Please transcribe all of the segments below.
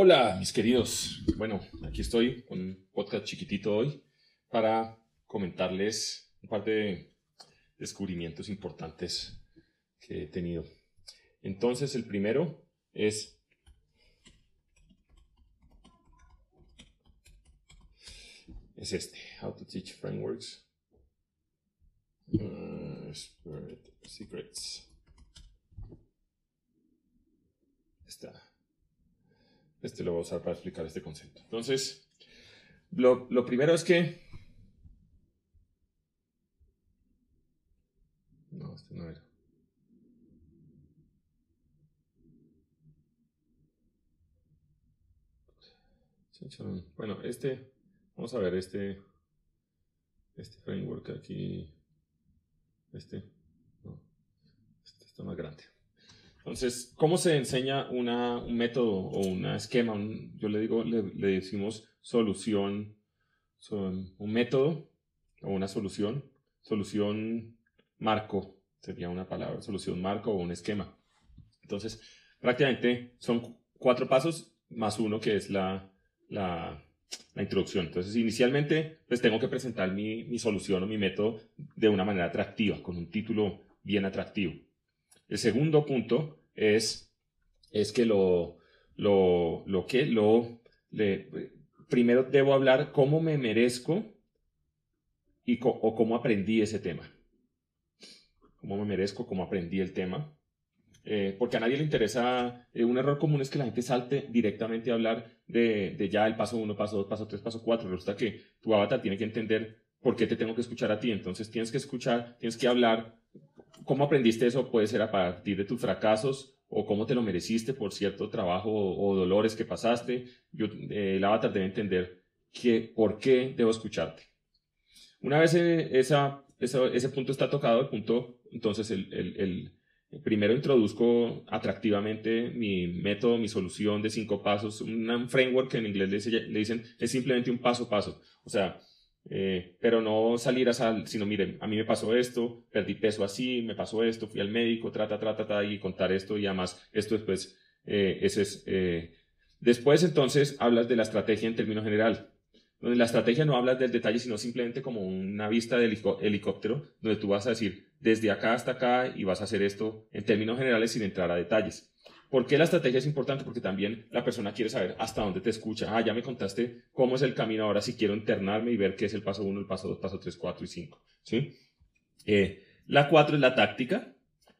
Hola, mis queridos. Bueno, aquí estoy con un podcast chiquitito hoy para comentarles un par de descubrimientos importantes que he tenido. Entonces, el primero es es este, How to Teach Frameworks. Uh, Secrets. Está. Este lo voy a usar para explicar este concepto. Entonces, lo, lo primero es que... No, este no era. Bueno, este, vamos a ver este, este framework aquí, este, no, este está más grande. Entonces, ¿cómo se enseña un método o un esquema? yo le digo, le, decimos solución, un método o una solución, solución marco, sería una palabra, solución marco o un esquema. Entonces, prácticamente son cuatro pasos más uno que es la, la, la introducción. Entonces, inicialmente, pues tengo que presentar mi, mi solución o mi método de una manera atractiva, con un título bien atractivo. El segundo punto es, es que lo, lo, lo que lo, primero debo hablar cómo me merezco y o cómo aprendí ese tema. Cómo me merezco, cómo aprendí el tema. Eh, porque a nadie le interesa, eh, un error común es que la gente salte directamente a hablar de, de ya el paso 1, paso 2, paso 3, paso 4. Resulta que tu avatar tiene que entender por qué te tengo que escuchar a ti. Entonces tienes que escuchar, tienes que hablar ¿Cómo aprendiste eso? Puede ser a partir de tus fracasos o cómo te lo mereciste por cierto trabajo o, dolores que pasaste. Yo, eh, el avatar debe entender que, por qué debo escucharte. Una vez eh, esa, ese punto está tocado, el punto, entonces el, el, el, primero introduzco atractivamente mi método, mi solución de cinco pasos, un framework que en inglés le dicen es simplemente un paso a paso. O sea, eh, pero no salir a sal, sino miren, a mí me pasó esto, perdí peso así, me pasó esto, fui al médico, trata, trata, y contar esto y además esto después, eh, ese es, eh, después entonces hablas de la estrategia en términos general, donde la estrategia no hablas del detalle, sino simplemente como una vista de helicóptero, donde tú vas a decir desde acá hasta acá y vas a hacer esto en términos generales sin entrar a detalles. ¿Por qué la estrategia es importante? Porque también la persona quiere saber hasta dónde te escucha. Ah, ya me contaste cómo es el camino, ahora si quiero internarme y ver qué es el paso 1, el paso 2, paso 3, 4 y 5. ¿sí? Eh, la 4 es la táctica,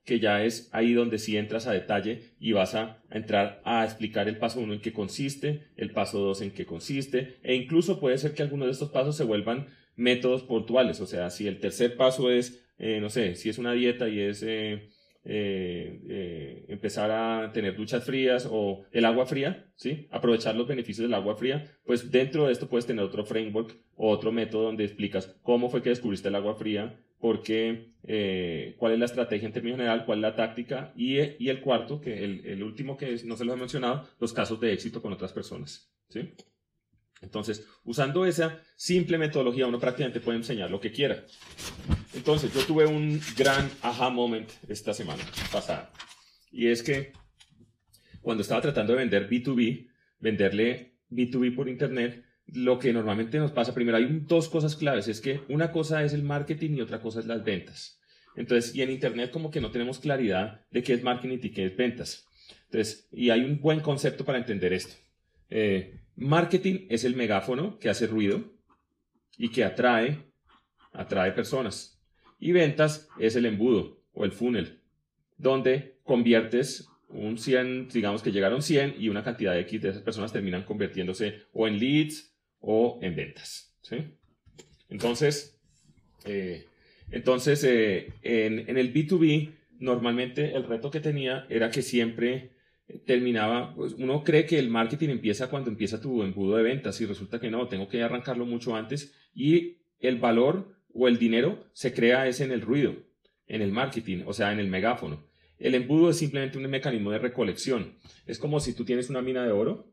que ya es ahí donde sí entras a detalle y vas a entrar a explicar el paso 1 en qué consiste, el paso 2 en qué consiste, e incluso puede ser que algunos de estos pasos se vuelvan métodos puntuales. O sea, si el tercer paso es, eh, no sé, si es una dieta y es... Eh, eh, eh, empezar a tener duchas frías o el agua fría, ¿sí? aprovechar los beneficios del agua fría, pues dentro de esto puedes tener otro framework o otro método donde explicas cómo fue que descubriste el agua fría, por qué, eh, cuál es la estrategia en términos general, cuál es la táctica y, y el cuarto, que el, último que no se lo he mencionado, los casos de éxito con otras personas. ¿sí? Entonces, usando esa simple metodología, uno prácticamente puede enseñar lo que quiera. Entonces, yo tuve un gran aha moment esta semana pasada. Y es que cuando estaba tratando de vender B2B, venderle B2B por Internet, lo que normalmente nos pasa, primero hay dos cosas claves, es que una cosa es el marketing y otra cosa es las ventas. Entonces, y en Internet como que no tenemos claridad de qué es marketing y qué es ventas. Entonces, y hay un buen concepto para entender esto. Eh, marketing es el megáfono que hace ruido y que atrae, atrae personas. Y ventas es el embudo o el funnel, donde conviertes un 100, digamos que llegaron 100 y una cantidad de X de esas personas terminan convirtiéndose o en leads o en ventas. Entonces, eh, entonces eh, en, en, el B2B, normalmente el reto que tenía era que siempre terminaba, pues uno cree que el marketing empieza cuando empieza tu embudo de ventas y resulta que no, tengo que arrancarlo mucho antes y el valor o el dinero se crea es en el ruido, en el marketing, o sea, en el megáfono. El embudo es simplemente un mecanismo de recolección. Es como si tú tienes una mina de oro.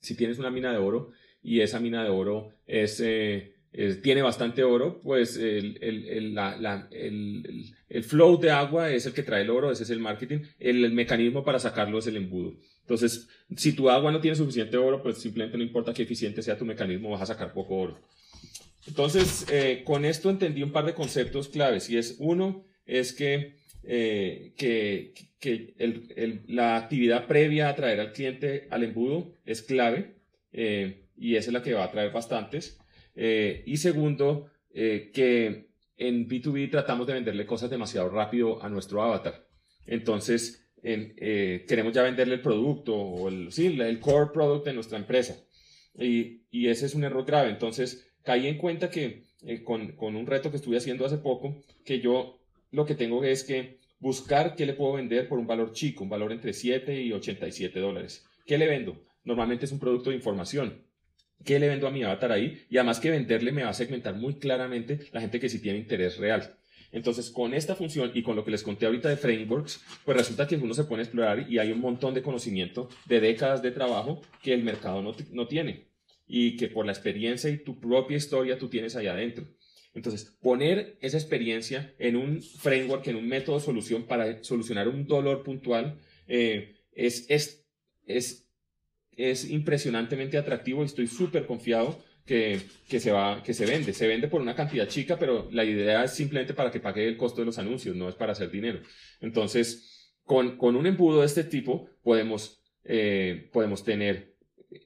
Si tienes una mina de oro y esa mina de oro es, eh, tiene bastante oro, pues el, el, la, el, el, flow de agua es el que trae el oro, ese es el marketing, el, mecanismo para sacarlo es el embudo. Entonces, si tu agua no tiene suficiente oro, pues simplemente no importa qué eficiente sea tu mecanismo, vas a sacar poco oro. Entonces, eh, con esto entendí un par de conceptos claves y es uno, es que, eh, que, que la actividad previa a traer al cliente al embudo es clave eh, y esa es la que va a traer bastantes. Y segundo, que en B2B tratamos de venderle cosas demasiado rápido a nuestro avatar. Entonces, queremos ya venderle el producto o el, sí, el core product de nuestra empresa. Y, y ese es un error grave. Entonces, caí en cuenta que eh, con, con, un reto que estuve haciendo hace poco, que yo lo que tengo es que buscar qué le puedo vender por un valor chico, un valor entre 7 y 87 dólares. ¿Qué le vendo? Normalmente es un producto de información. ¿Qué le vendo a mi avatar ahí? Y además que venderle me va a segmentar muy claramente la gente que sí tiene interés real. Entonces, con esta función y con lo que les conté ahorita de frameworks, pues resulta que uno se pone a explorar y hay un montón de conocimiento de décadas de trabajo que el mercado no, no tiene y que por la experiencia y tu propia historia tú tienes ahí adentro. Entonces, poner esa experiencia en un framework, en un método de solución para solucionar un dolor puntual, eh, es, es, es, es, impresionantemente atractivo y estoy súper confiado que, que, se va, que se vende. Se vende por una cantidad chica, pero la idea es simplemente para que pague el costo de los anuncios, no es para hacer dinero. Entonces, con, con un embudo de este tipo, podemos, eh, podemos tener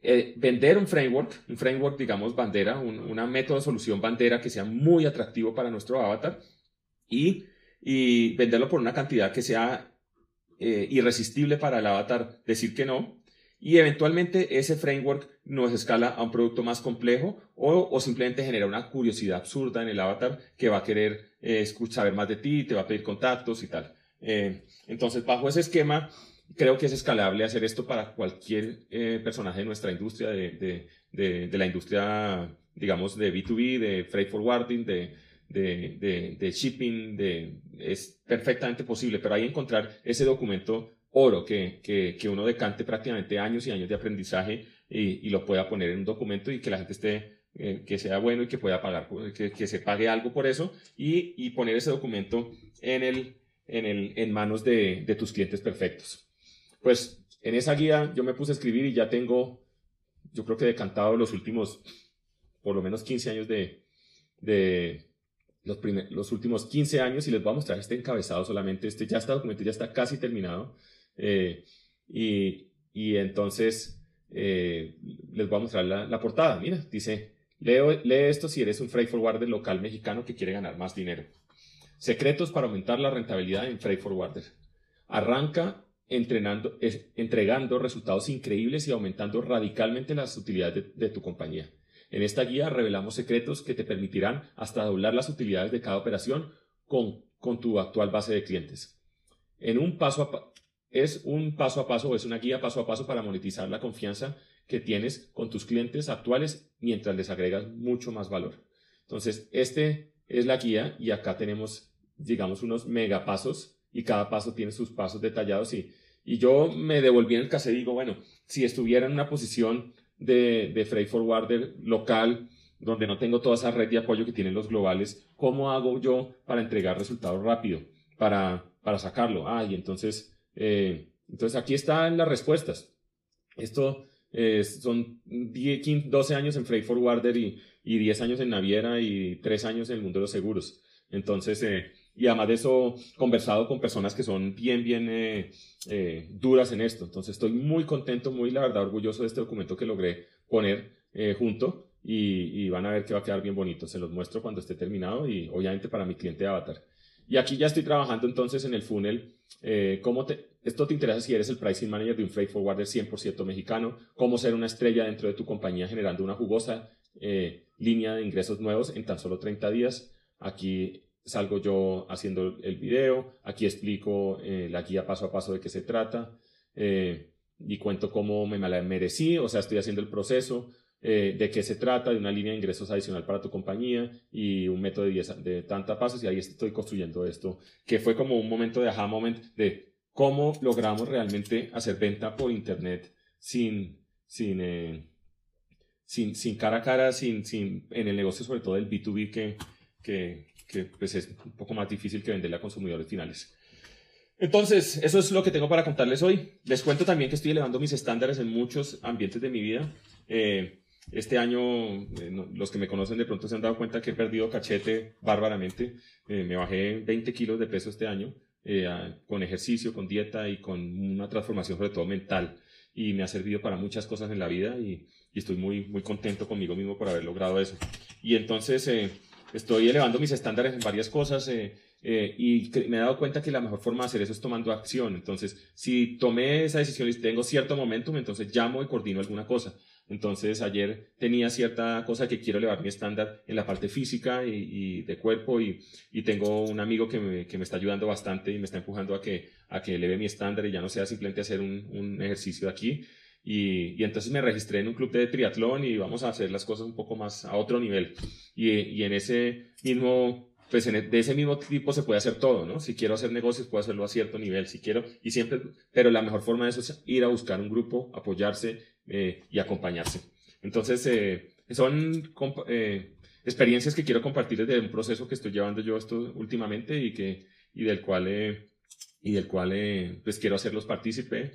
eh, vender un framework, un framework, digamos, bandera, un una método de solución bandera que sea muy atractivo para nuestro avatar y, y venderlo por una cantidad que sea eh, irresistible para el avatar decir que no. Y eventualmente ese framework nos escala a un producto más complejo o, o simplemente genera una curiosidad absurda en el avatar que va a querer eh, saber más de ti, te va a pedir contactos y tal. entonces, bajo ese esquema, creo que es escalable hacer esto para cualquier eh, personaje de nuestra industria, de, de, de, la industria, digamos, de B2B, de freight forwarding, de, de, shipping, de, es perfectamente posible, pero que encontrar ese documento oro que, que, que, uno decante prácticamente años y años de aprendizaje y, y, lo pueda poner en un documento y que la gente esté, eh, que sea bueno y que pueda pagar, que, que se pague algo por eso y, y poner ese documento en, el, en, el, en manos de, de tus clientes perfectos. Pues en esa guía yo me puse a escribir y ya tengo, yo creo que decantado los últimos, por lo menos 15 años de, de los, los últimos 15 años y les voy a mostrar este encabezado solamente. Este ya está documento, ya está casi terminado. Eh, y, y, entonces eh, les voy a mostrar la, la portada. Mira, dice, leo, lee esto si eres un freight forwarder local mexicano que quiere ganar más dinero. Secretos para aumentar la rentabilidad en freight forwarder. Arranca entrenando, entregando resultados increíbles y aumentando radicalmente las utilidades de, tu compañía. En esta guía revelamos secretos que te permitirán hasta doblar las utilidades de cada operación con, con tu actual base de clientes. En un paso es un paso a paso, es una guía paso a paso para monetizar la confianza que tienes con tus clientes actuales mientras les agregas mucho más valor. Entonces, este es la guía y acá tenemos, digamos, unos megapasos y cada paso tiene sus pasos detallados y y yo me devolví en el y digo, bueno, si estuviera en una posición de, de freight forwarder local, donde no tengo toda esa red de apoyo que tienen los globales, ¿cómo hago yo para entregar resultados rápido? Para, para sacarlo. Ah, y entonces, eh, entonces aquí están las respuestas. Esto eh, son 10, 12 años en freight forwarder y, y 10 años en naviera y 3 años en el mundo de los seguros. Entonces, eh, y además de eso, conversado con personas que son bien, bien eh, eh, duras en esto. Entonces estoy muy contento, muy, la verdad, orgulloso de este documento que logré poner junto y, van a ver que va a quedar bien bonito. Se los muestro cuando esté terminado y obviamente para mi cliente Avatar. Y aquí ya estoy trabajando entonces en el funnel. ¿cómo te, esto te interesa si eres el pricing manager de un freight forwarder 100% mexicano, cómo ser una estrella dentro de tu compañía generando una jugosa línea de ingresos nuevos en tan solo 30 días. Aquí salgo yo haciendo el video, aquí explico eh, la guía paso a paso de qué se trata eh, y cuento cómo me la merecí, o sea, estoy haciendo el proceso, eh, de qué se trata, de una línea de ingresos adicional para tu compañía y un método de, de tanta pasos y ahí estoy construyendo esto, que fue como un momento de aha moment de cómo logramos realmente hacer venta por internet sin, sin, sin, sin cara a cara, sin, sin, en el negocio sobre todo del B2B que, que, que pues es un poco más difícil que venderle a consumidores finales. Entonces, eso es lo que tengo para contarles hoy. Les cuento también que estoy elevando mis estándares en muchos ambientes de mi vida. Eh, este año, eh, los que me conocen de pronto se han dado cuenta que he perdido cachete bárbaramente. Eh, me bajé 20 kilos de peso este año con ejercicio, con dieta y con una transformación sobre todo mental. Y me ha servido para muchas cosas en la vida y, y estoy muy, muy contento conmigo mismo por haber logrado eso. Y entonces estoy elevando mis estándares en varias cosas. Eh, y me he dado cuenta que la mejor forma de hacer eso es tomando acción. Entonces, si tomé esa decisión y tengo cierto momentum, entonces llamo y coordino alguna cosa. Entonces, ayer tenía cierta cosa que quiero elevar mi estándar en la parte física y, de cuerpo y, tengo un amigo que me, que me, está ayudando bastante y me está empujando a que, a que eleve mi estándar y ya no sea simplemente hacer un, un ejercicio aquí. Y, entonces me registré en un club de triatlón y vamos a hacer las cosas un poco más a otro nivel. Y, en ese mismo pues e, de ese mismo tipo se puede hacer todo, ¿no? Si quiero hacer negocios, puedo hacerlo a cierto nivel, si quiero, y siempre, pero la mejor forma de eso es ir a buscar un grupo, apoyarse eh, y acompañarse. Entonces, eh, son eh, experiencias que quiero compartir desde un proceso que estoy llevando yo esto últimamente y, que, y del cual, y del cual pues quiero hacerlos partícipe.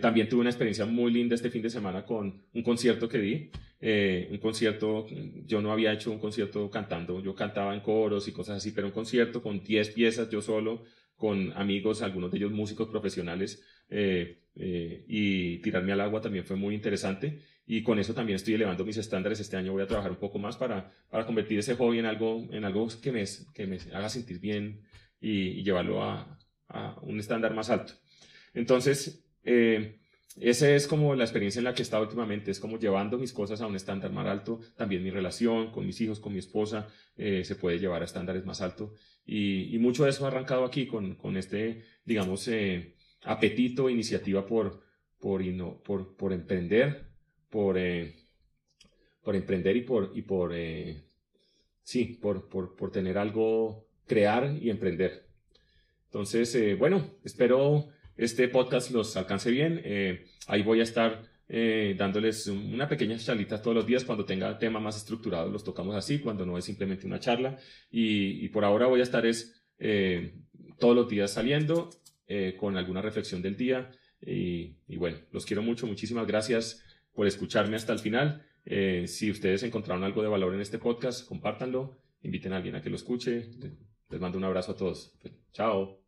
también tuve una experiencia muy linda este fin de semana con un concierto que di. Eh, un concierto, yo no había hecho un concierto cantando, yo cantaba en coros y cosas así, pero un concierto con 10 piezas yo solo, con amigos, algunos de ellos músicos profesionales, eh, eh, y tirarme al agua también fue muy interesante. Y con eso también estoy elevando mis estándares. Este año voy a trabajar un poco más para, para convertir ese hobby en algo, en algo que, me, que me haga sentir bien y, llevarlo a, a, un estándar más alto. Entonces, eh, esa es como la experiencia en la que he estado últimamente, es como llevando mis cosas a un estándar más alto, también mi relación con mis hijos, con mi esposa, eh, se puede llevar a estándares más altos. Y, mucho de eso ha arrancado aquí con, con este, digamos, eh, apetito, iniciativa por, por, por, por emprender, por, eh, por emprender y por, y por sí, por, por, por tener algo, crear y emprender. Entonces, bueno, espero este podcast los alcance bien. Eh, ahí voy a estar eh, dándoles una pequeña charlita todos los días. Cuando tenga tema más estructurado, los tocamos así, cuando no es simplemente una charla. Y, por ahora voy a estar es, eh, todos los días saliendo con alguna reflexión del día. Y, y, bueno, los quiero mucho. Muchísimas gracias por escucharme hasta el final. si ustedes encontraron algo de valor en este podcast, compártanlo. Inviten a alguien a que lo escuche. Les mando un abrazo a todos. Chao.